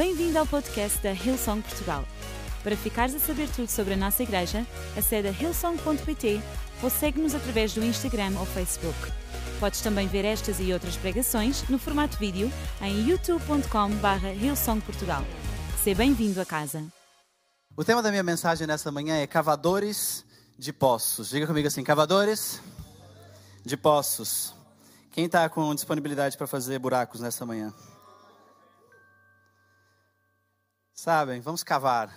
Bem-vindo ao podcast da Hillsong Portugal. Para ficares a saber tudo sobre a nossa igreja, acede a hillsong.pt ou segue-nos através do Instagram ou Facebook. Podes também ver estas e outras pregações no formato vídeo em youtube.com.br hillsongportugal. Seja bem-vindo a casa. O tema da minha mensagem nessa manhã é cavadores de poços. Diga comigo assim, cavadores de poços. Quem está com disponibilidade para fazer buracos nessa manhã? Sabem, vamos cavar.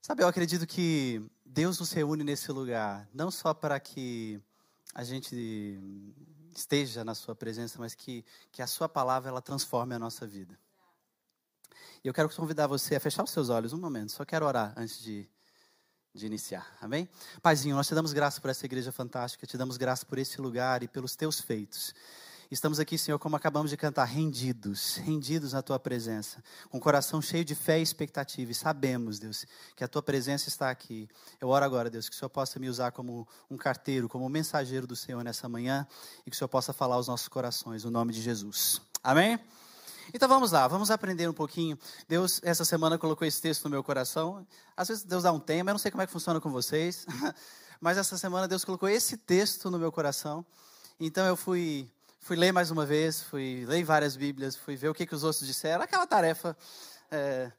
Sabe, eu acredito que Deus nos reúne nesse lugar, não só para que a gente esteja na Sua presença, mas que, que a Sua palavra ela transforme a nossa vida. E eu quero convidar você a fechar os seus olhos um momento, só quero orar antes de, de iniciar, amém? Paizinho, nós te damos graça por essa igreja fantástica, te damos graça por esse lugar e pelos teus feitos. Estamos aqui, Senhor, como acabamos de cantar, rendidos, rendidos na tua presença, com o coração cheio de fé e expectativa. E sabemos, Deus, que a tua presença está aqui. Eu oro agora, Deus, que o Senhor possa me usar como um carteiro, como um mensageiro do Senhor nessa manhã e que o Senhor possa falar aos nossos corações, no nome de Jesus. Amém? Então vamos lá, vamos aprender um pouquinho. Deus, essa semana, colocou esse texto no meu coração. Às vezes Deus dá um tema, eu não sei como é que funciona com vocês, mas essa semana Deus colocou esse texto no meu coração. Então eu fui fui ler mais uma vez, fui ler várias Bíblias, fui ver o que, que os outros disseram, aquela tarefa é,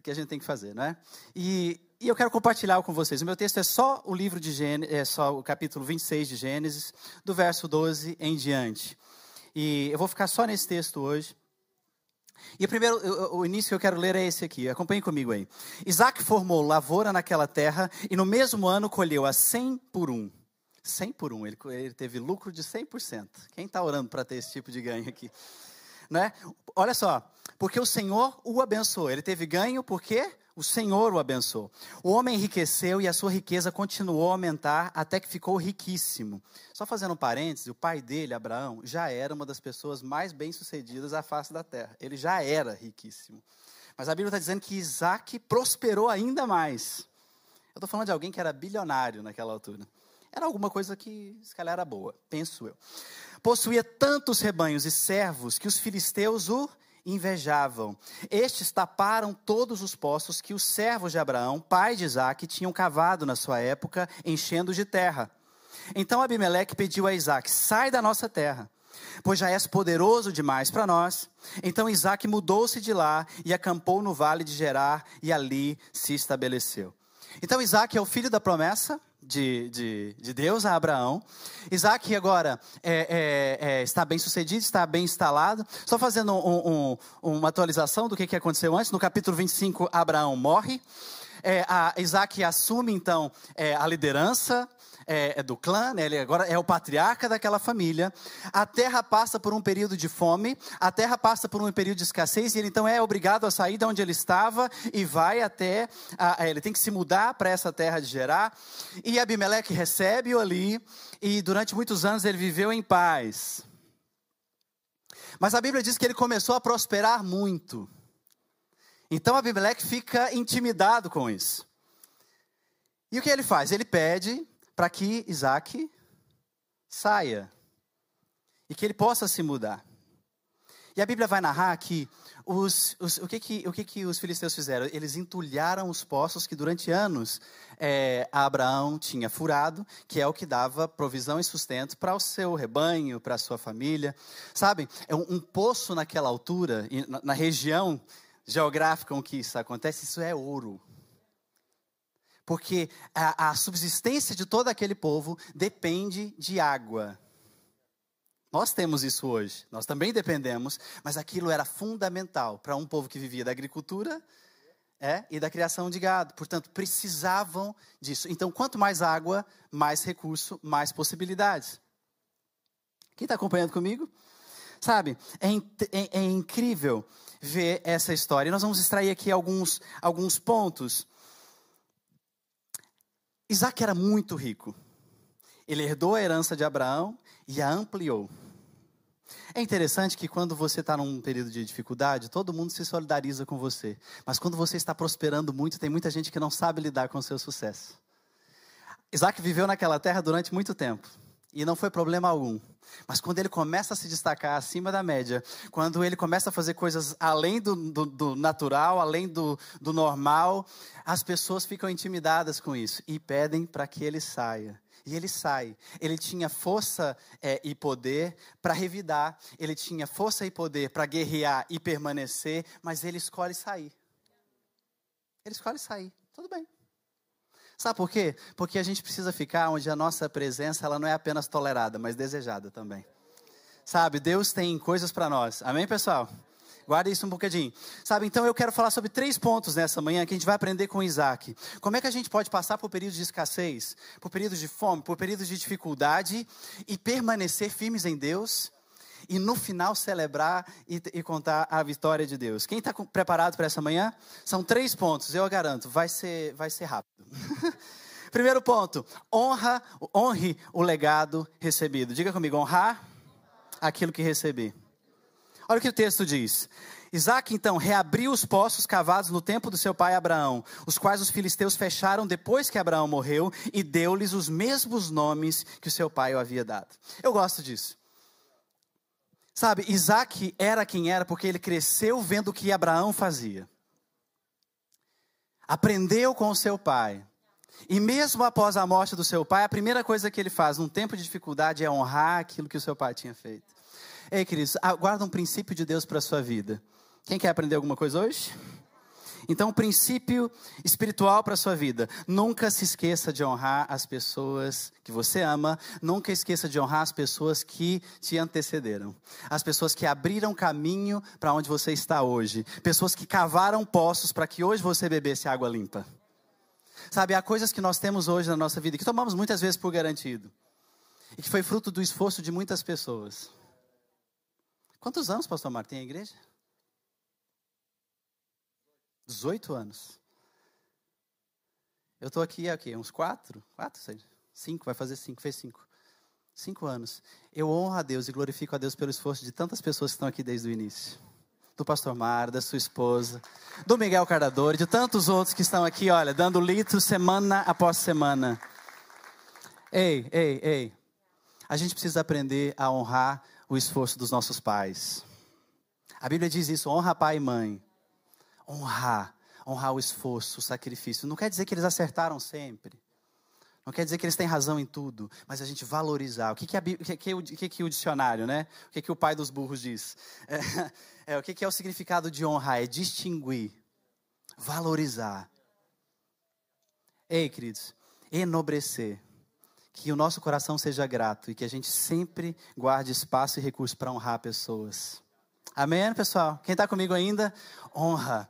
que a gente tem que fazer, não é? E, e eu quero compartilhar com vocês. O meu texto é só o livro de Gênesis, é só o capítulo 26 de Gênesis, do verso 12 em diante. E eu vou ficar só nesse texto hoje. E primeiro, o início que eu quero ler é esse aqui, acompanhe comigo aí. Isaac formou lavoura naquela terra e no mesmo ano colheu a cem por um. 100 por 1, ele, ele teve lucro de 100%. Quem está orando para ter esse tipo de ganho aqui? Né? Olha só, porque o Senhor o abençoou. Ele teve ganho porque o Senhor o abençoou. O homem enriqueceu e a sua riqueza continuou a aumentar até que ficou riquíssimo. Só fazendo um parêntese, o pai dele, Abraão, já era uma das pessoas mais bem-sucedidas à face da terra. Ele já era riquíssimo. Mas a Bíblia está dizendo que Isaac prosperou ainda mais. Eu estou falando de alguém que era bilionário naquela altura. Era alguma coisa que, se calhar, era boa, penso eu. Possuía tantos rebanhos e servos que os filisteus o invejavam. Estes taparam todos os poços que os servos de Abraão, pai de Isaac, tinham cavado na sua época, enchendo de terra. Então Abimeleque pediu a Isaac: sai da nossa terra, pois já és poderoso demais para nós. Então Isaac mudou-se de lá e acampou no vale de Gerar e ali se estabeleceu. Então Isaac é o filho da promessa de, de, de Deus a Abraão. Isaac agora é, é, é, está bem sucedido, está bem instalado. Só fazendo um, um, uma atualização do que, que aconteceu antes. No capítulo 25, Abraão morre. É, a Isaac assume então é, a liderança é, é do clã, né? ele agora é o patriarca daquela família. A terra passa por um período de fome, a terra passa por um período de escassez, e ele então é obrigado a sair de onde ele estava e vai até. A, ele tem que se mudar para essa terra de Gerar. E Abimeleque recebe-o ali, e durante muitos anos ele viveu em paz. Mas a Bíblia diz que ele começou a prosperar muito. Então Abimeleque fica intimidado com isso. E o que ele faz? Ele pede para que Isaac saia e que ele possa se mudar. E a Bíblia vai narrar que os, os, o, que, que, o que, que os filisteus fizeram? Eles entulharam os poços que durante anos é, Abraão tinha furado, que é o que dava provisão e sustento para o seu rebanho, para a sua família. Sabem, é um, um poço naquela altura, na, na região geográfica em que isso acontece, isso é ouro. Porque a, a subsistência de todo aquele povo depende de água. Nós temos isso hoje, nós também dependemos, mas aquilo era fundamental para um povo que vivia da agricultura é, e da criação de gado. Portanto, precisavam disso. Então, quanto mais água, mais recurso, mais possibilidades. Quem está acompanhando comigo? Sabe, é, é, é, incrível ver essa história. nós vamos extrair aqui alguns, alguns pontos Isaac era muito rico. Ele herdou a herança de Abraão e a ampliou. É interessante que quando você está num período de dificuldade, todo mundo se solidariza com você. Mas quando você está prosperando muito, tem muita gente que não sabe lidar com o seu sucesso. Isaac viveu naquela terra durante muito tempo. E não foi problema algum. Mas quando ele começa a se destacar acima da média, quando ele começa a fazer coisas além do, do, do natural, além do, do normal, as pessoas ficam intimidadas com isso e pedem para que ele saia. E ele sai. Ele tinha força é, e poder para revidar, ele tinha força e poder para guerrear e permanecer, mas ele escolhe sair. Ele escolhe sair. Tudo bem. Sabe por quê? Porque a gente precisa ficar onde a nossa presença ela não é apenas tolerada, mas desejada também. Sabe, Deus tem coisas para nós. Amém, pessoal? Guarda isso um bocadinho. Sabe, então eu quero falar sobre três pontos nessa manhã que a gente vai aprender com Isaac. Como é que a gente pode passar por períodos de escassez, por períodos de fome, por períodos de dificuldade e permanecer firmes em Deus e no final celebrar e, e contar a vitória de Deus. Quem está preparado para essa manhã? São três pontos, eu garanto, vai ser, vai ser rápido. Primeiro ponto, honra, honre o legado recebido. Diga comigo, honrar aquilo que recebi. Olha o que o texto diz. Isaac então reabriu os poços cavados no tempo do seu pai Abraão, os quais os filisteus fecharam depois que Abraão morreu, e deu-lhes os mesmos nomes que o seu pai o havia dado. Eu gosto disso. Sabe, Isaac era quem era porque ele cresceu vendo o que Abraão fazia. Aprendeu com o seu pai. E mesmo após a morte do seu pai, a primeira coisa que ele faz num tempo de dificuldade é honrar aquilo que o seu pai tinha feito. Ei, queridos, aguarda um princípio de Deus para a sua vida. Quem quer aprender alguma coisa hoje? Então, um princípio espiritual para a sua vida. Nunca se esqueça de honrar as pessoas que você ama. Nunca esqueça de honrar as pessoas que te antecederam. As pessoas que abriram caminho para onde você está hoje. Pessoas que cavaram poços para que hoje você bebesse água limpa. Sabe, há coisas que nós temos hoje na nossa vida que tomamos muitas vezes por garantido. E que foi fruto do esforço de muitas pessoas. Quantos anos, pastor Martin, a igreja? 18 anos. Eu estou aqui há okay, uns quatro, quatro, cinco, vai fazer cinco, fez cinco. Cinco anos. Eu honro a Deus e glorifico a Deus pelo esforço de tantas pessoas que estão aqui desde o início. Do pastor Mar, da sua esposa, do Miguel Cardador, de tantos outros que estão aqui, olha, dando litro semana após semana. Ei, ei, ei. A gente precisa aprender a honrar o esforço dos nossos pais. A Bíblia diz isso: honra pai e mãe honrar, honrar o esforço, o sacrifício. Não quer dizer que eles acertaram sempre. Não quer dizer que eles têm razão em tudo, mas a gente valorizar. O que, que, a, que, que, o, que, que o dicionário, né? O que, que o pai dos burros diz? É, é, o que, que é o significado de honrar? É distinguir, valorizar. Ei, queridos, enobrecer. Que o nosso coração seja grato e que a gente sempre guarde espaço e recurso para honrar pessoas. Amém, pessoal? Quem está comigo ainda? Honra.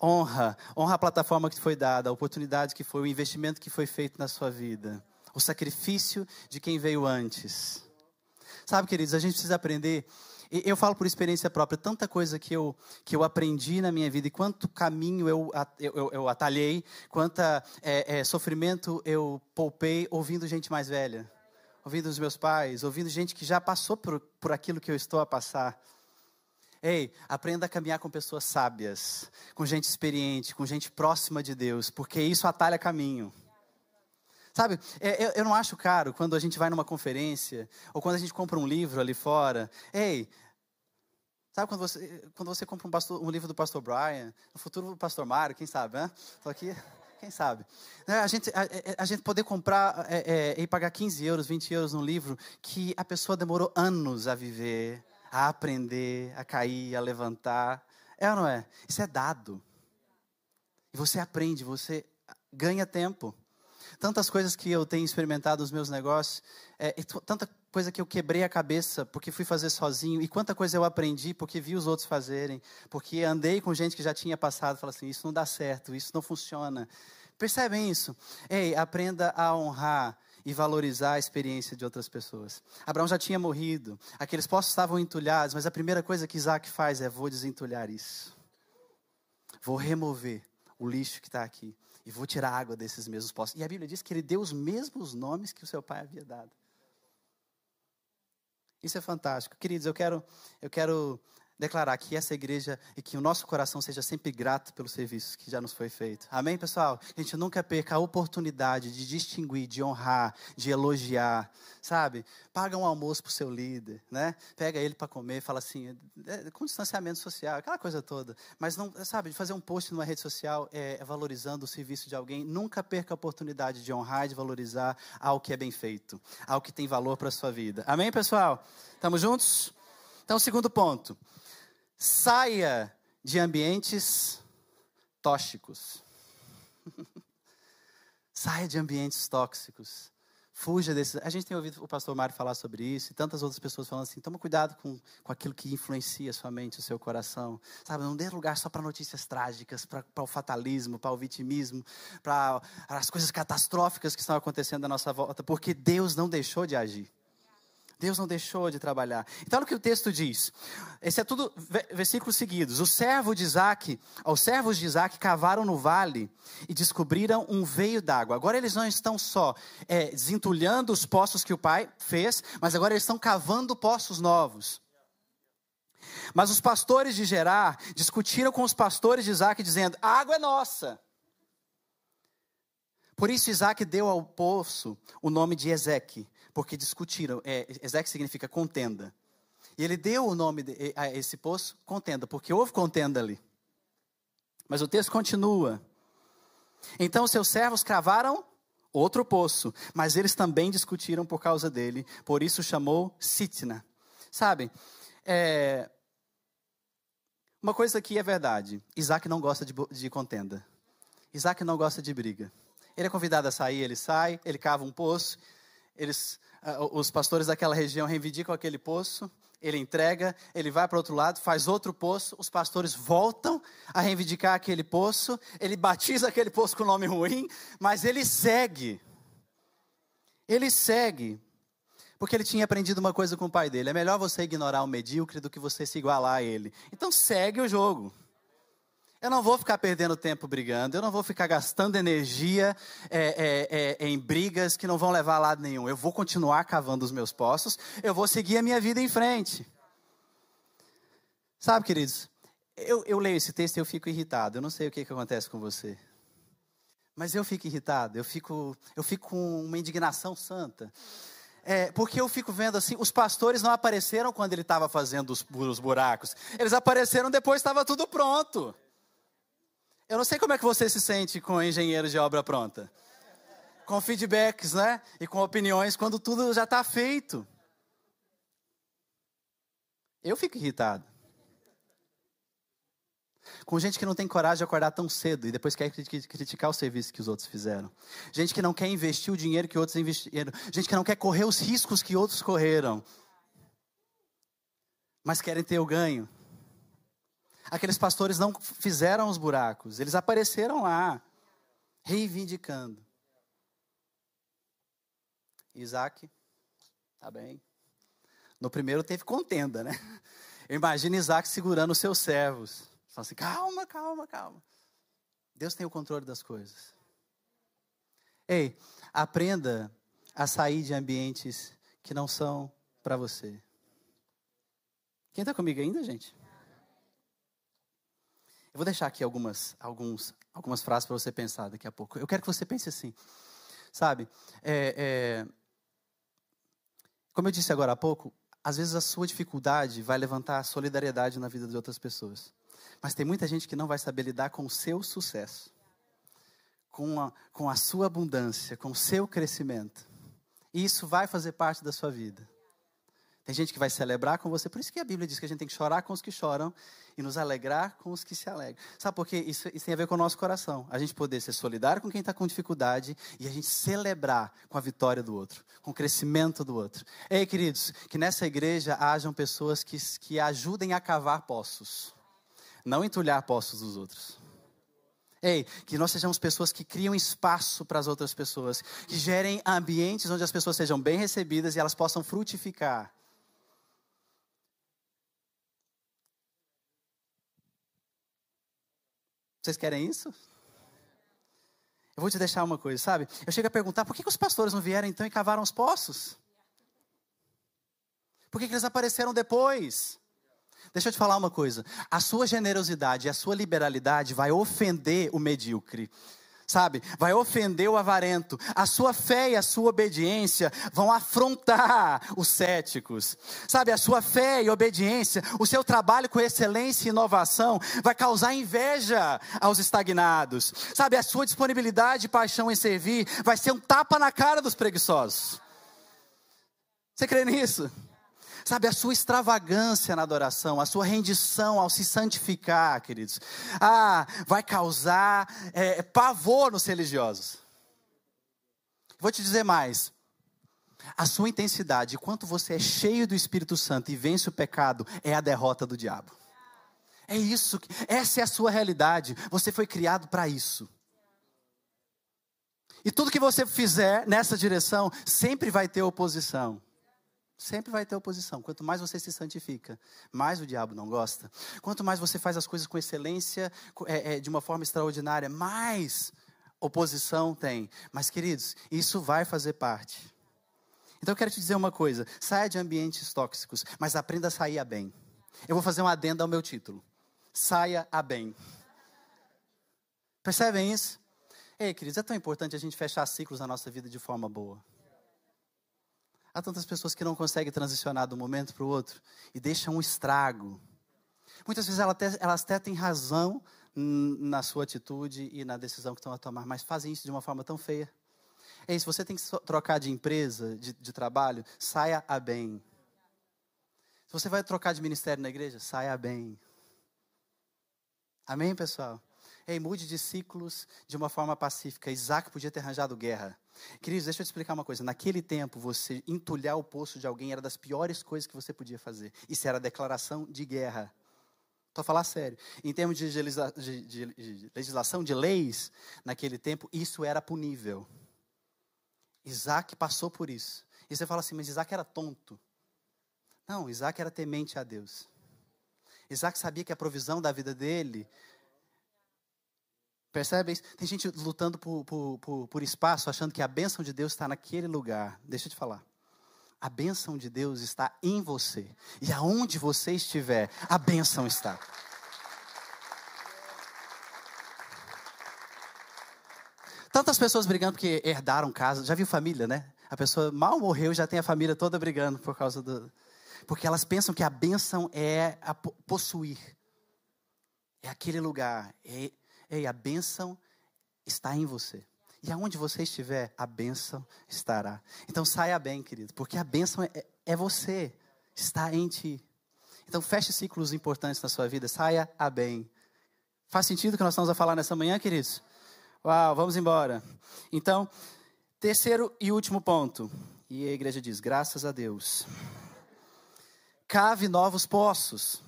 Honra. Honra a plataforma que foi dada, a oportunidade que foi, o investimento que foi feito na sua vida. O sacrifício de quem veio antes. Sabe, queridos, a gente precisa aprender. Eu falo por experiência própria, tanta coisa que eu, que eu aprendi na minha vida e quanto caminho eu, eu, eu atalhei, quanta é, é, sofrimento eu poupei ouvindo gente mais velha, ouvindo os meus pais, ouvindo gente que já passou por, por aquilo que eu estou a passar. Ei, aprenda a caminhar com pessoas sábias, com gente experiente, com gente próxima de Deus, porque isso atalha caminho. Sabe, é, eu, eu não acho caro quando a gente vai numa conferência, ou quando a gente compra um livro ali fora. Ei, sabe quando você, quando você compra um, pastor, um livro do pastor Brian, no futuro do pastor Mário, quem sabe, né? Estou aqui, quem sabe. Né, a gente, a, a gente poder comprar é, é, e pagar 15 euros, 20 euros num livro que a pessoa demorou anos a viver a aprender, a cair, a levantar. É ou não é? Isso é dado. E você aprende, você ganha tempo. Tantas coisas que eu tenho experimentado nos meus negócios, é, tanta coisa que eu quebrei a cabeça porque fui fazer sozinho, e quanta coisa eu aprendi porque vi os outros fazerem, porque andei com gente que já tinha passado, falei assim: isso não dá certo, isso não funciona. Percebem isso? Ei, aprenda a honrar e valorizar a experiência de outras pessoas. Abraão já tinha morrido, aqueles poços estavam entulhados, mas a primeira coisa que Isaac faz é: vou desentulhar isso. Vou remover o lixo que está aqui e vou tirar água desses mesmos poços. E a Bíblia diz que ele deu os mesmos nomes que o seu pai havia dado. Isso é fantástico. Queridos, eu quero, eu quero declarar que essa igreja e que o nosso coração seja sempre grato pelo serviço que já nos foi feito. Amém, pessoal? A gente nunca perca a oportunidade de distinguir, de honrar, de elogiar, sabe? Paga um almoço para o seu líder, né? Pega ele para comer, fala assim, é, com distanciamento social, aquela coisa toda. Mas não, sabe, de fazer um post numa rede social é, é valorizando o serviço de alguém. Nunca perca a oportunidade de honrar e de valorizar algo que é bem feito, algo que tem valor para sua vida. Amém, pessoal? Estamos juntos? Então, segundo ponto. Saia de ambientes tóxicos. Saia de ambientes tóxicos. Fuja desses. A gente tem ouvido o pastor Mário falar sobre isso e tantas outras pessoas falando assim: toma cuidado com, com aquilo que influencia sua mente, o seu coração. Sabe, não dê lugar só para notícias trágicas, para o fatalismo, para o vitimismo, para as coisas catastróficas que estão acontecendo à nossa volta, porque Deus não deixou de agir. Deus não deixou de trabalhar. Então, olha o que o texto diz. Esse é tudo versículos seguidos. O servo de Isaac, os servos de Isaac cavaram no vale e descobriram um veio d'água. Agora eles não estão só é, desentulhando os poços que o pai fez, mas agora eles estão cavando poços novos. Mas os pastores de Gerar discutiram com os pastores de Isaac, dizendo: A água é nossa. Por isso Isaac deu ao poço o nome de Ezeque, porque discutiram. É, Ezequiel significa contenda. E ele deu o nome de, a esse poço contenda, porque houve contenda ali. Mas o texto continua. Então seus servos cravaram outro poço, mas eles também discutiram por causa dele, por isso chamou Sitna. Sabe, é, uma coisa que é verdade: Isaac não gosta de, de contenda. Isaac não gosta de briga. Ele é convidado a sair, ele sai, ele cava um poço, eles, os pastores daquela região reivindicam aquele poço, ele entrega, ele vai para outro lado, faz outro poço, os pastores voltam a reivindicar aquele poço, ele batiza aquele poço com nome ruim, mas ele segue. Ele segue. Porque ele tinha aprendido uma coisa com o pai dele: é melhor você ignorar o medíocre do que você se igualar a ele. Então segue o jogo. Eu não vou ficar perdendo tempo brigando, eu não vou ficar gastando energia é, é, é, em brigas que não vão levar a lado nenhum. Eu vou continuar cavando os meus poços, eu vou seguir a minha vida em frente. Sabe, queridos, eu, eu leio esse texto e eu fico irritado. Eu não sei o que, que acontece com você. Mas eu fico irritado, eu fico, eu fico com uma indignação santa. É, porque eu fico vendo assim, os pastores não apareceram quando ele estava fazendo os, os buracos. Eles apareceram depois estava tudo pronto. Eu não sei como é que você se sente com engenheiros de obra pronta. Com feedbacks, né? E com opiniões quando tudo já está feito. Eu fico irritado. Com gente que não tem coragem de acordar tão cedo e depois quer criticar o serviço que os outros fizeram. Gente que não quer investir o dinheiro que outros investiram. Gente que não quer correr os riscos que outros correram. Mas querem ter o ganho. Aqueles pastores não fizeram os buracos, eles apareceram lá, reivindicando. Isaac, tá bem. No primeiro teve contenda, né? Eu imagino Isaac segurando os seus servos. Falando assim, calma, calma, calma. Deus tem o controle das coisas. Ei, aprenda a sair de ambientes que não são para você. Quem está comigo ainda, gente? Eu vou deixar aqui algumas, alguns, algumas frases para você pensar daqui a pouco. Eu quero que você pense assim, sabe? É, é, como eu disse agora há pouco, às vezes a sua dificuldade vai levantar a solidariedade na vida de outras pessoas. Mas tem muita gente que não vai saber lidar com o seu sucesso, com a, com a sua abundância, com o seu crescimento. E isso vai fazer parte da sua vida. Tem gente que vai celebrar com você, por isso que a Bíblia diz que a gente tem que chorar com os que choram e nos alegrar com os que se alegram. Sabe por quê? Isso, isso tem a ver com o nosso coração. A gente poder ser solidário com quem está com dificuldade e a gente celebrar com a vitória do outro, com o crescimento do outro. Ei, queridos, que nessa igreja hajam pessoas que, que ajudem a cavar poços, não entulhar poços dos outros. Ei, que nós sejamos pessoas que criam espaço para as outras pessoas, que gerem ambientes onde as pessoas sejam bem recebidas e elas possam frutificar. Vocês querem isso? Eu vou te deixar uma coisa, sabe? Eu chego a perguntar por que, que os pastores não vieram então e cavaram os poços? Por que, que eles apareceram depois? Deixa eu te falar uma coisa. A sua generosidade e a sua liberalidade vai ofender o medíocre sabe? Vai ofender o avarento. A sua fé e a sua obediência vão afrontar os céticos, sabe? A sua fé e obediência, o seu trabalho com excelência e inovação vai causar inveja aos estagnados, sabe? A sua disponibilidade e paixão em servir vai ser um tapa na cara dos preguiçosos. Você crê nisso? Sabe, a sua extravagância na adoração, a sua rendição ao se santificar, queridos, ah, vai causar é, pavor nos religiosos. Vou te dizer mais. A sua intensidade, quanto você é cheio do Espírito Santo e vence o pecado, é a derrota do diabo. É isso, essa é a sua realidade. Você foi criado para isso. E tudo que você fizer nessa direção sempre vai ter oposição. Sempre vai ter oposição. Quanto mais você se santifica, mais o diabo não gosta. Quanto mais você faz as coisas com excelência, é, é, de uma forma extraordinária, mais oposição tem. Mas, queridos, isso vai fazer parte. Então, eu quero te dizer uma coisa: saia de ambientes tóxicos, mas aprenda a sair a bem. Eu vou fazer uma adenda ao meu título: saia a bem. Percebem isso? Ei, queridos, é tão importante a gente fechar ciclos na nossa vida de forma boa. Há tantas pessoas que não conseguem transicionar de um momento para o outro e deixam um estrago. Muitas vezes elas até, elas até têm razão na sua atitude e na decisão que estão a tomar, mas fazem isso de uma forma tão feia. Ei, se você tem que trocar de empresa, de, de trabalho, saia a bem. Se você vai trocar de ministério na igreja, saia bem. Amém, pessoal? Ei, mude de ciclos de uma forma pacífica. Isaac podia ter arranjado guerra. Queridos, deixa eu te explicar uma coisa. Naquele tempo, você entulhar o poço de alguém era das piores coisas que você podia fazer. Isso era declaração de guerra. Estou a falar sério. Em termos de, de, legislação, de leis, naquele tempo, isso era punível. Isaac passou por isso. E você fala assim, mas Isaac era tonto. Não, Isaac era temente a Deus. Isaac sabia que a provisão da vida dele Percebe Tem gente lutando por, por, por, espaço, achando que a bênção de Deus está naquele lugar. Deixa eu te falar. A bênção de Deus está em você. E aonde você estiver, a bênção está. Tantas pessoas brigando porque herdaram casa. Já viu família, né? A pessoa mal morreu já tem a família toda brigando por causa do. Porque elas pensam que a bênção é a possuir. É aquele lugar. É Ei, a bênção está em você. E aonde você estiver, a bênção estará. Então saia bem, querido, porque a bênção é, é você, está em ti. Então feche ciclos importantes na sua vida, saia a bem. Faz sentido o que nós estamos a falar nessa manhã, queridos? Uau, vamos embora. Então, terceiro e último ponto. E a igreja diz: graças a Deus. Cave novos poços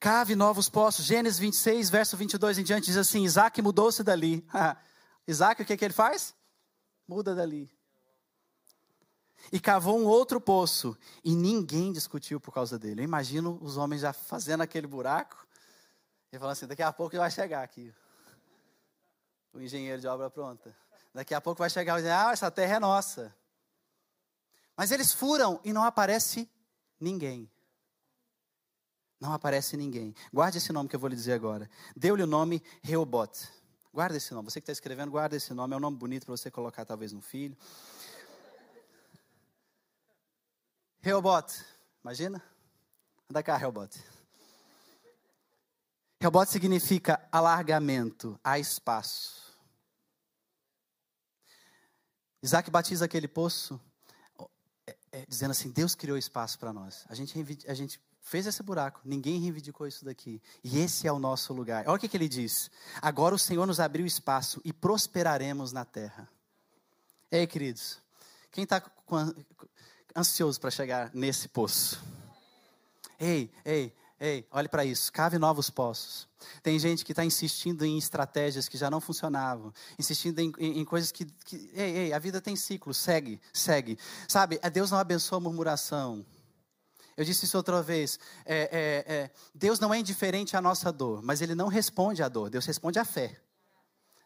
cave novos poços. Gênesis 26, verso 22 em diante, diz assim: Isaac mudou-se dali. Isaac, o que, que ele faz? Muda dali. E cavou um outro poço. E ninguém discutiu por causa dele. Eu imagino os homens já fazendo aquele buraco. E falando assim: daqui a pouco vai chegar aqui. O engenheiro de obra pronta. Daqui a pouco vai chegar e dizer: ah, essa terra é nossa. Mas eles furam e não aparece ninguém não aparece ninguém. Guarde esse nome que eu vou lhe dizer agora. Deu-lhe o nome Reobot. Guarda esse nome. Você que está escrevendo, guarda esse nome. É um nome bonito para você colocar talvez no filho. Reobot. Imagina? Anda cá, Reobot. Reobot significa alargamento, há espaço. Isaac batiza aquele poço é, dizendo assim: Deus criou espaço para nós. A gente, a gente fez esse buraco, ninguém reivindicou isso daqui. E esse é o nosso lugar. Olha o que, que ele diz: agora o Senhor nos abriu espaço e prosperaremos na terra. Ei, queridos, quem está ansioso para chegar nesse poço? Ei, ei, ei, olhe para isso, cave novos poços. Tem gente que está insistindo em estratégias que já não funcionavam, insistindo em, em, em coisas que, que. Ei, ei, a vida tem ciclo, segue, segue. Sabe, Deus não abençoa a murmuração. Eu disse isso outra vez. É, é, é, Deus não é indiferente à nossa dor, mas Ele não responde à dor, Deus responde à fé.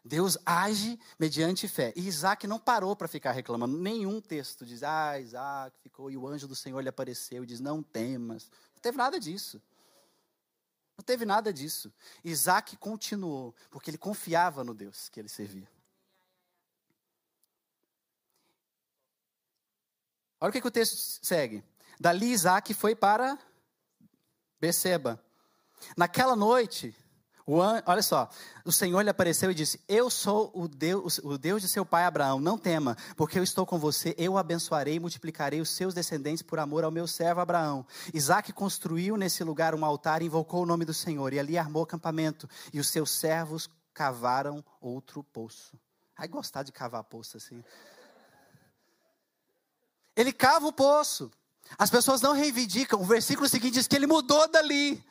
Deus age mediante fé. E Isaac não parou para ficar reclamando. Nenhum texto diz, ah, Isaac ficou e o anjo do Senhor lhe apareceu e diz, não temas. Não teve nada disso. Teve nada disso. Isaac continuou, porque ele confiava no Deus que ele servia. Olha o que, que o texto segue. Dali Isaac foi para Beceba. Naquela noite, An... olha só, o Senhor lhe apareceu e disse: Eu sou o Deus, o Deus de seu pai Abraão, não tema, porque eu estou com você, eu o abençoarei e multiplicarei os seus descendentes por amor ao meu servo Abraão. Isaac construiu nesse lugar um altar e invocou o nome do Senhor, e ali armou acampamento, e os seus servos cavaram outro poço. Ai, gostar de cavar poço assim. Ele cava o poço. As pessoas não reivindicam. O versículo seguinte diz que ele mudou dali.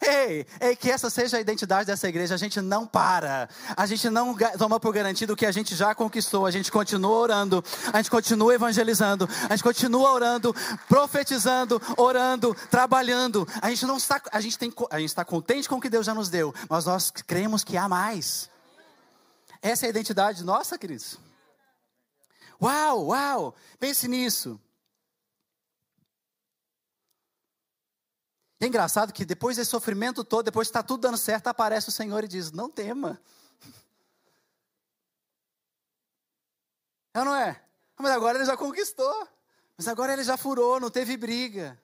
Ei, ei, que essa seja a identidade dessa igreja. A gente não para. A gente não toma por garantido o que a gente já conquistou. A gente continua orando. A gente continua evangelizando. A gente continua orando, profetizando, orando, trabalhando. A gente não está, a gente tem, a gente está contente com o que Deus já nos deu, mas nós cremos que há mais. Essa é a identidade nossa, queridos. Uau, uau! Pense nisso. É engraçado que depois desse sofrimento todo, depois que está tudo dando certo, aparece o Senhor e diz: Não tema. É ou não é? Mas agora ele já conquistou. Mas agora ele já furou, não teve briga.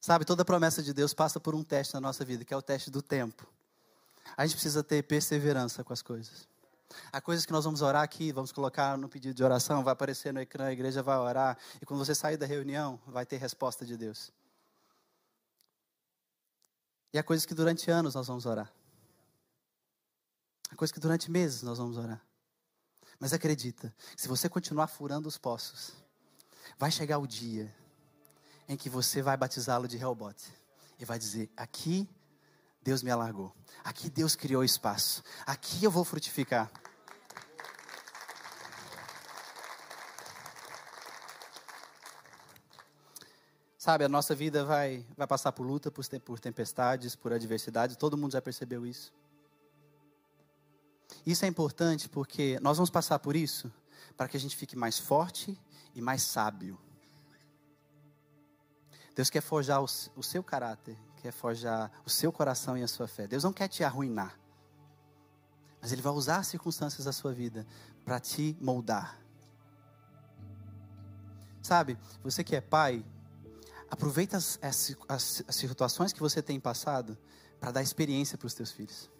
Sabe, toda promessa de Deus passa por um teste na nossa vida, que é o teste do tempo. A gente precisa ter perseverança com as coisas. Há coisas que nós vamos orar aqui, vamos colocar no pedido de oração, vai aparecer no ecrã, a igreja vai orar, e quando você sair da reunião, vai ter resposta de Deus. E há coisas que durante anos nós vamos orar. Há coisas que durante meses nós vamos orar. Mas acredita, se você continuar furando os poços, vai chegar o dia em que você vai batizá-lo de Reobote e vai dizer: aqui Deus me alargou. Aqui Deus criou espaço. Aqui eu vou frutificar. Sabe, a nossa vida vai, vai passar por luta, por, tempestades, por adversidades. Todo mundo já percebeu isso. Isso é importante porque nós vamos passar por isso para que a gente fique mais forte e mais sábio. Deus quer forjar o, o seu caráter, quer forjar o seu coração e a sua fé. Deus não quer te arruinar. Mas Ele vai usar as circunstâncias da sua vida para te moldar. Sabe, você que é pai, aproveita as, as, as, as situações que você tem passado para dar experiência para os teus filhos.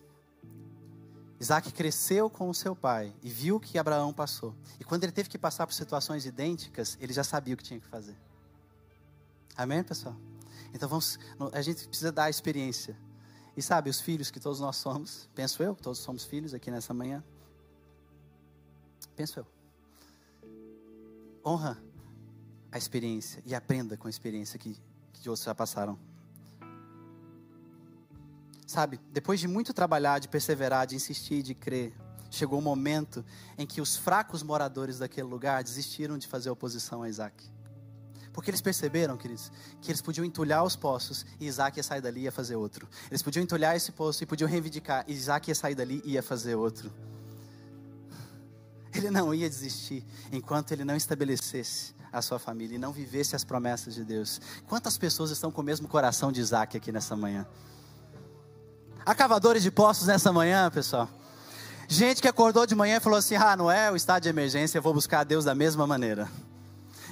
Isaac cresceu com o seu pai e viu o que Abraão passou. E quando ele teve que passar por situações idênticas, ele já sabia o que tinha que fazer. Amém, pessoal? Então vamos, a gente precisa dar a experiência. E sabe, os filhos que todos nós somos, penso eu, todos somos filhos aqui nessa manhã. Penso eu. Honra a experiência e aprenda com a experiência que, que outros já passaram. Sabe, depois de muito trabalhar, de perseverar, de insistir, de crer, chegou o um momento em que os fracos moradores daquele lugar desistiram de fazer oposição a Isaac. Porque eles perceberam, queridos, que eles podiam entulhar os poços e Isaac ia sair dali e ia fazer outro. Eles podiam entulhar esse poço e podiam reivindicar, e Isaac ia sair dali e ia fazer outro. Ele não ia desistir enquanto ele não estabelecesse a sua família e não vivesse as promessas de Deus. Quantas pessoas estão com o mesmo coração de Isaac aqui nessa manhã? Há cavadores de poços nessa manhã, pessoal. Gente que acordou de manhã e falou assim: Ah, não é o estado de emergência, eu vou buscar a Deus da mesma maneira.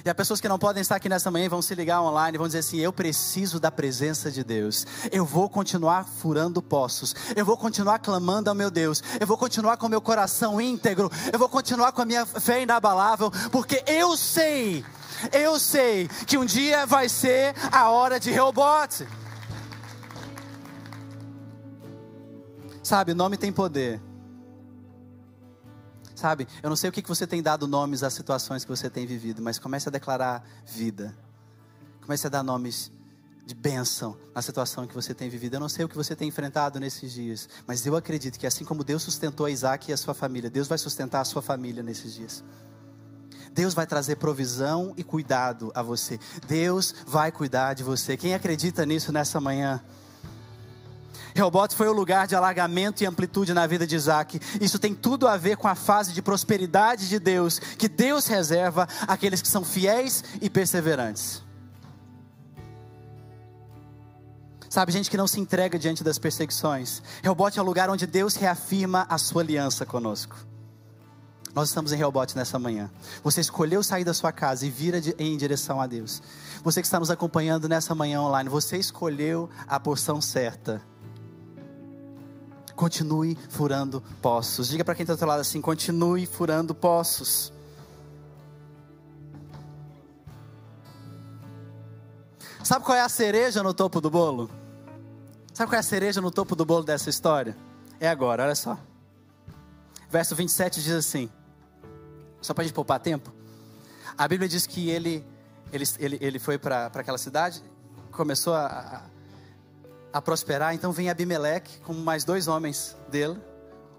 E há pessoas que não podem estar aqui nessa manhã vão se ligar online e vão dizer assim: Eu preciso da presença de Deus. Eu vou continuar furando poços. Eu vou continuar clamando ao meu Deus. Eu vou continuar com o meu coração íntegro. Eu vou continuar com a minha fé inabalável. Porque eu sei, eu sei que um dia vai ser a hora de Reobote. Sabe, nome tem poder. Sabe, eu não sei o que você tem dado nomes às situações que você tem vivido, mas comece a declarar vida. Comece a dar nomes de bênção na situação que você tem vivido. Eu não sei o que você tem enfrentado nesses dias, mas eu acredito que assim como Deus sustentou Isaac e a sua família, Deus vai sustentar a sua família nesses dias. Deus vai trazer provisão e cuidado a você. Deus vai cuidar de você. Quem acredita nisso nessa manhã? Reobote foi o lugar de alargamento e amplitude na vida de Isaac. Isso tem tudo a ver com a fase de prosperidade de Deus, que Deus reserva àqueles que são fiéis e perseverantes. Sabe, gente que não se entrega diante das perseguições. Reobote é o lugar onde Deus reafirma a sua aliança conosco. Nós estamos em Reobote nessa manhã. Você escolheu sair da sua casa e vir em direção a Deus. Você que está nos acompanhando nessa manhã online, você escolheu a porção certa. Continue furando poços. Diga para quem está do seu lado assim: continue furando poços. Sabe qual é a cereja no topo do bolo? Sabe qual é a cereja no topo do bolo dessa história? É agora, olha só. Verso 27 diz assim: só para a gente poupar tempo. A Bíblia diz que ele, ele, ele, ele foi para aquela cidade, começou a, a, prosperar. Então vem Abimeleque com mais dois homens dele,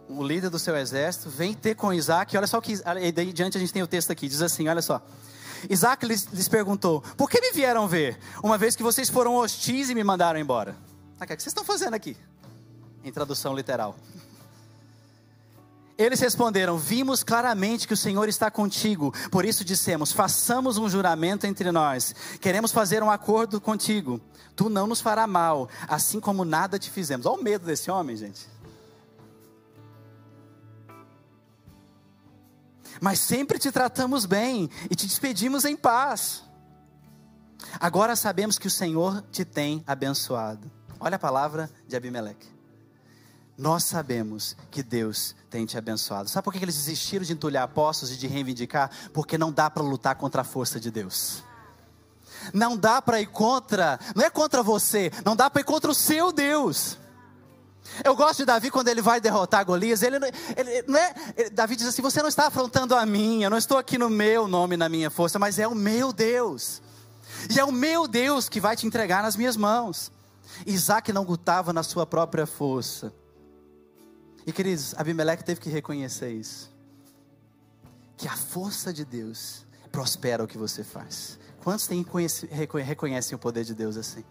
o líder do seu exército, vem ter com Isaac. Olha só que. E daí diante a gente tem o texto aqui, diz assim: olha só. Isaac lhes, lhes perguntou: Por que me vieram ver, uma vez que vocês foram hostis e me mandaram embora? Ah, o que vocês estão fazendo aqui? Em tradução literal. Eles responderam: Vimos claramente que o Senhor está contigo, por isso dissemos: Façamos um juramento entre nós. Queremos fazer um acordo contigo. Tu não nos fará mal, assim como nada te fizemos. Olha o medo desse homem, gente. Mas sempre te tratamos bem e te despedimos em paz. Agora sabemos que o Senhor te tem abençoado. Olha a palavra de Abimeleque nós sabemos que Deus tem te abençoado. Sabe por que eles desistiram de entulhar postos e de reivindicar? Porque não dá para lutar contra a força de Deus. Não dá para ir contra, não é contra você, não dá para ir contra o seu Deus. Eu gosto de Davi quando ele vai derrotar Golias. Ele, ele, não é, ele, Davi diz assim: Você não está afrontando a minha, eu não estou aqui no meu nome, na minha força, mas é o meu Deus. E é o meu Deus que vai te entregar nas minhas mãos. Isaac não lutava na sua própria força. E queridos, Abimeleque teve que reconhecer isso. Que a força de Deus prospera o que você faz. Quantos têm, reconhecem o poder de Deus assim?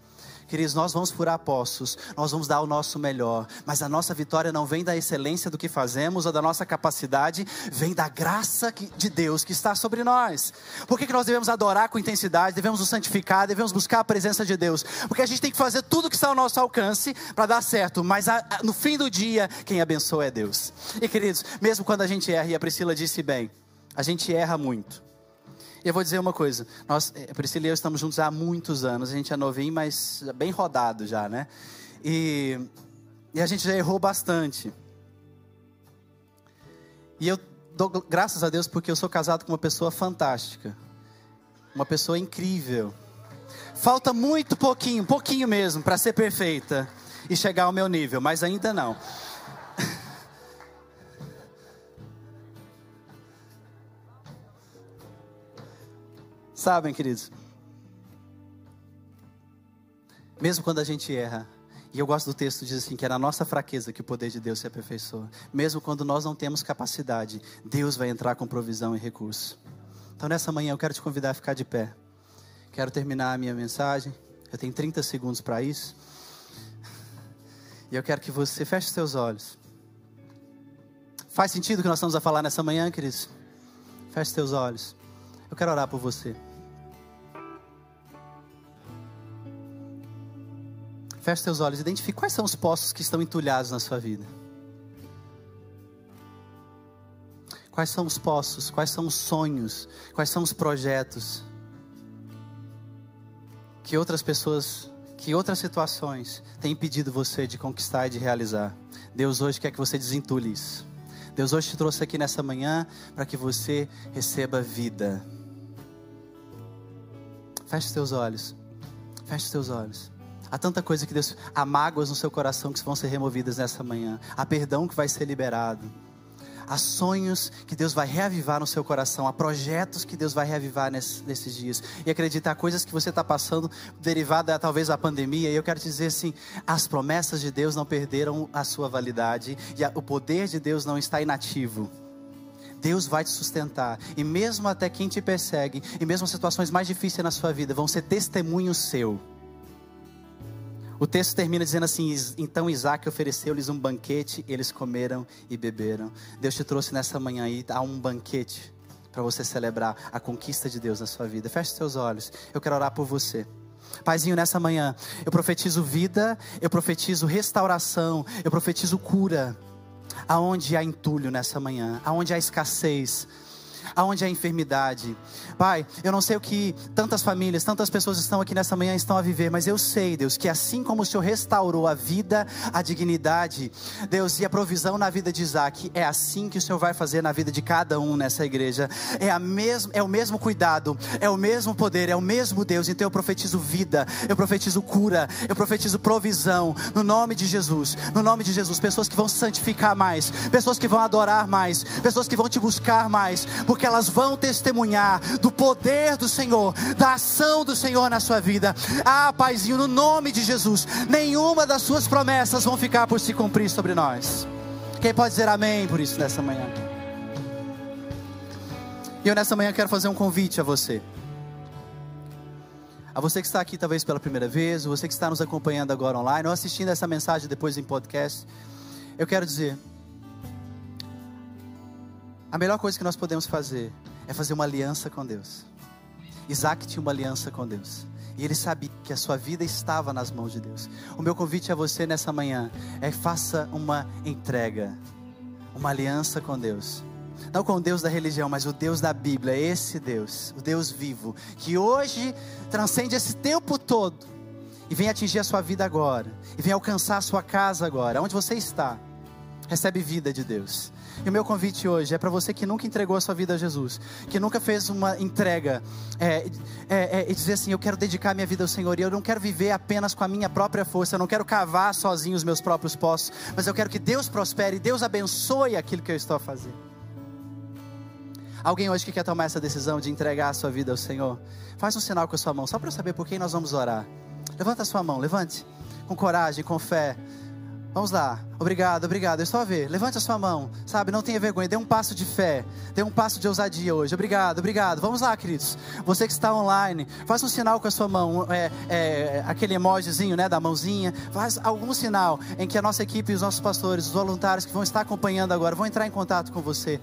Queridos, nós vamos furar poços, nós vamos dar o nosso melhor, mas a nossa vitória não vem da excelência do que fazemos ou da nossa capacidade, vem da graça de Deus que está sobre nós. Por que, que nós devemos adorar com intensidade, devemos nos santificar, devemos buscar a presença de Deus? Porque a gente tem que fazer tudo que está ao nosso alcance para dar certo, mas a, a, no fim do dia, quem abençoa é Deus. E queridos, mesmo quando a gente erra, e a Priscila disse bem, a gente erra muito. E eu vou dizer uma coisa: nós, eh, Priscila e eu estamos juntos há muitos anos. A gente é novinho, mas bem rodado já, né? E, e a gente já errou bastante. E eu dou graças a Deus porque eu sou casado com uma pessoa fantástica, uma pessoa incrível. Falta muito pouquinho, pouquinho mesmo, para ser perfeita e chegar ao meu nível, mas ainda não. Sabem, queridos, mesmo quando a gente erra, e eu gosto do texto diz assim que é na nossa fraqueza que o poder de Deus se aperfeiçoa. Mesmo quando nós não temos capacidade, Deus vai entrar com provisão e recurso. Então nessa manhã eu quero te convidar a ficar de pé. Quero terminar a minha mensagem. Eu tenho 30 segundos para isso. E eu quero que você feche seus olhos. Faz sentido o que nós estamos a falar nessa manhã, queridos? Feche seus olhos. Eu quero orar por você. Feche seus olhos, identifique quais são os poços que estão entulhados na sua vida. Quais são os poços, quais são os sonhos, quais são os projetos que outras pessoas, que outras situações têm impedido você de conquistar e de realizar. Deus hoje quer que você desentule isso. Deus hoje te trouxe aqui nessa manhã para que você receba vida. Feche seus olhos. Feche seus olhos. Há tanta coisa que Deus. Há mágoas no seu coração que vão ser removidas nessa manhã. Há perdão que vai ser liberado. Há sonhos que Deus vai reavivar no seu coração. Há projetos que Deus vai reavivar nesses, nesses dias. E acreditar coisas que você está passando, derivada talvez da pandemia. E eu quero dizer assim: as promessas de Deus não perderam a sua validade. E a, o poder de Deus não está inativo. Deus vai te sustentar. E mesmo até quem te persegue, e mesmo situações mais difíceis na sua vida, vão ser testemunho seu. O texto termina dizendo assim: Então Isaac ofereceu-lhes um banquete, eles comeram e beberam. Deus te trouxe nessa manhã aí a um banquete para você celebrar a conquista de Deus na sua vida. Feche seus olhos, eu quero orar por você. Paizinho, nessa manhã, eu profetizo vida, eu profetizo restauração, eu profetizo cura. Aonde há entulho nessa manhã, aonde há escassez, aonde há enfermidade. Pai, eu não sei o que tantas famílias, tantas pessoas estão aqui nessa manhã estão a viver, mas eu sei, Deus, que assim como o Senhor restaurou a vida, a dignidade, Deus, e a provisão na vida de Isaac, é assim que o Senhor vai fazer na vida de cada um nessa igreja. É, a mesmo, é o mesmo cuidado, é o mesmo poder, é o mesmo Deus. Então eu profetizo vida, eu profetizo cura, eu profetizo provisão, no nome de Jesus, no nome de Jesus. Pessoas que vão santificar mais, pessoas que vão adorar mais, pessoas que vão te buscar mais, porque elas vão testemunhar do poder do Senhor, da ação do Senhor na sua vida. Ah, Paizinho, no nome de Jesus, nenhuma das suas promessas vão ficar por se cumprir sobre nós. Quem pode dizer amém por isso nessa manhã? E eu nessa manhã quero fazer um convite a você. A você que está aqui talvez pela primeira vez, você que está nos acompanhando agora online, ou assistindo essa mensagem depois em podcast, eu quero dizer, a melhor coisa que nós podemos fazer é fazer uma aliança com Deus. Isaac tinha uma aliança com Deus. E ele sabia que a sua vida estava nas mãos de Deus. O meu convite a você nessa manhã é faça uma entrega, uma aliança com Deus. Não com o Deus da religião, mas o Deus da Bíblia, esse Deus, o Deus vivo, que hoje transcende esse tempo todo e vem atingir a sua vida agora, e vem alcançar a sua casa agora, onde você está. Recebe vida de Deus. E o meu convite hoje é para você que nunca entregou a sua vida a Jesus, que nunca fez uma entrega é, é, é, e dizer assim: Eu quero dedicar minha vida ao Senhor e eu não quero viver apenas com a minha própria força, eu não quero cavar sozinho os meus próprios poços, mas eu quero que Deus prospere, Deus abençoe aquilo que eu estou a fazer. Alguém hoje que quer tomar essa decisão de entregar a sua vida ao Senhor, faz um sinal com a sua mão, só para eu saber por quem nós vamos orar. Levanta a sua mão, levante, com coragem, com fé. Vamos lá. Obrigado, obrigado. Estou a ver. Levante a sua mão. Sabe, não tenha vergonha. Dê um passo de fé. Dê um passo de ousadia hoje. Obrigado, obrigado. Vamos lá, queridos. Você que está online, faz um sinal com a sua mão. É, é, aquele emojizinho, né, da mãozinha. Faz algum sinal em que a nossa equipe, os nossos pastores, os voluntários que vão estar acompanhando agora, vão entrar em contato com você.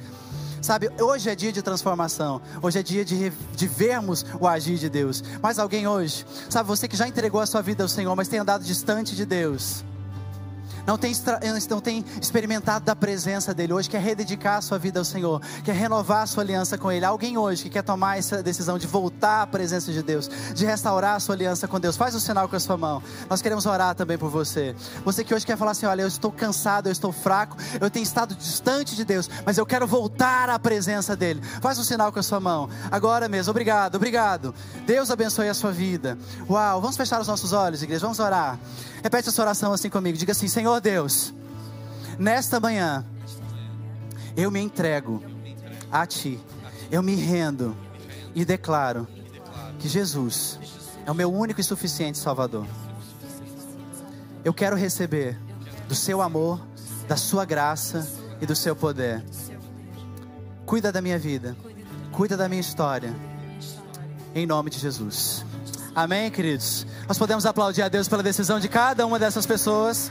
Sabe, hoje é dia de transformação. Hoje é dia de, de vermos o agir de Deus. Mas alguém hoje, sabe, você que já entregou a sua vida ao Senhor, mas tem andado distante de Deus não tem, não tem experimentado da presença dEle hoje, quer rededicar a sua vida ao Senhor, quer renovar a sua aliança com Ele. Alguém hoje que quer tomar essa decisão de voltar à presença de Deus, de restaurar a sua aliança com Deus, faz um sinal com a sua mão. Nós queremos orar também por você. Você que hoje quer falar assim: olha, eu estou cansado, eu estou fraco, eu tenho estado distante de Deus, mas eu quero voltar à presença dEle. Faz um sinal com a sua mão. Agora mesmo, obrigado, obrigado. Deus abençoe a sua vida. Uau, vamos fechar os nossos olhos, igreja, vamos orar. Repete essa oração assim comigo. Diga assim: Senhor Deus, nesta manhã, eu me entrego a Ti. Eu me rendo e declaro que Jesus é o meu único e suficiente Salvador. Eu quero receber do Seu amor, da Sua graça e do Seu poder. Cuida da minha vida, cuida da minha história. Em nome de Jesus. Amém, queridos? Nós podemos aplaudir a Deus pela decisão de cada uma dessas pessoas.